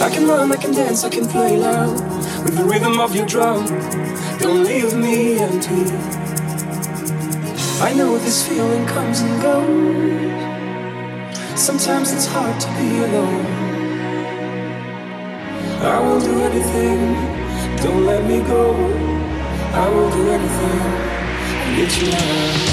I can run, I can dance, I can play loud with the rhythm of your drum. Don't leave me empty. I know this feeling comes and goes. Sometimes it's hard to be alone. I will do anything, don't let me go. I will do anything, to get you now.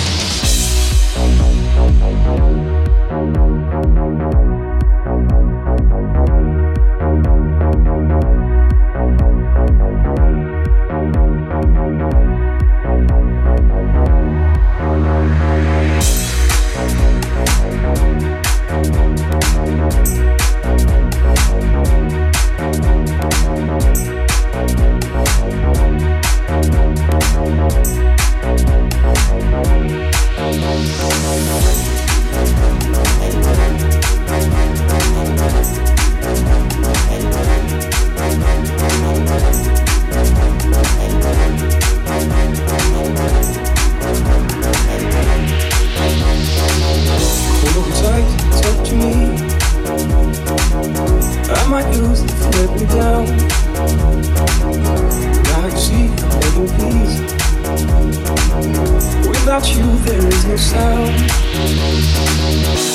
Sound.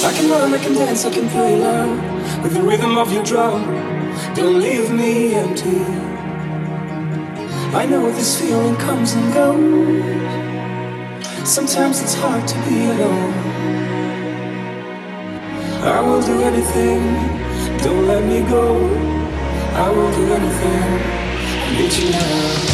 I can run, I can dance, I can play loud with the rhythm of your drum. Don't leave me empty. I know this feeling comes and goes. Sometimes it's hard to be alone. I will do anything, don't let me go. I will do anything, I need you now.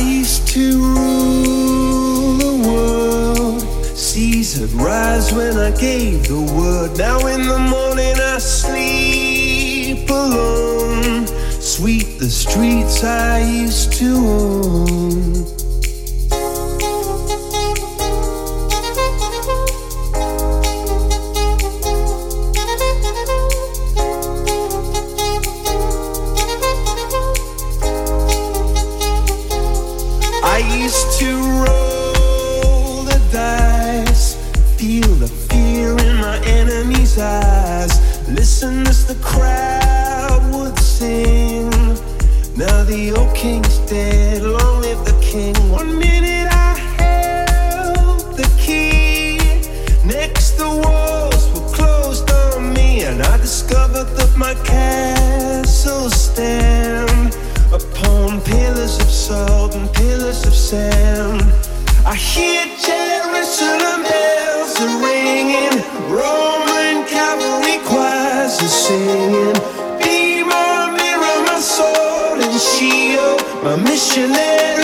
used to rule the world. Seas had rise when I gave the word. Now in the morning I sleep alone. Sweep the streets I used to own. the crowd would sing. Now the old king's dead, long live the king. One minute I held the key, next the walls were closed on me, and I discovered that my castle stand upon pillars of salt and pillars of sand. I hear missionary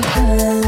because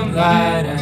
somebody